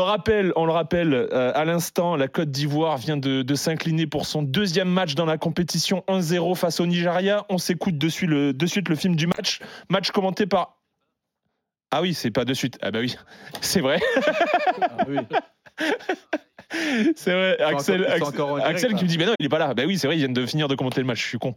On le rappelle, on le rappelle euh, à l'instant, la Côte d'Ivoire vient de, s'incliner pour son deuxième match dans la compétition 1-0 face au Nigeria. On s'écoute de suite, le, film du match. Match commenté par. Ah oui, c'est pas de suite. Ah bah oui, c'est vrai. C'est vrai. Axel, Axel, qui me dit, mais non, il est pas là. Bah oui, c'est vrai, ils viennent de finir de commenter le match. Je suis con.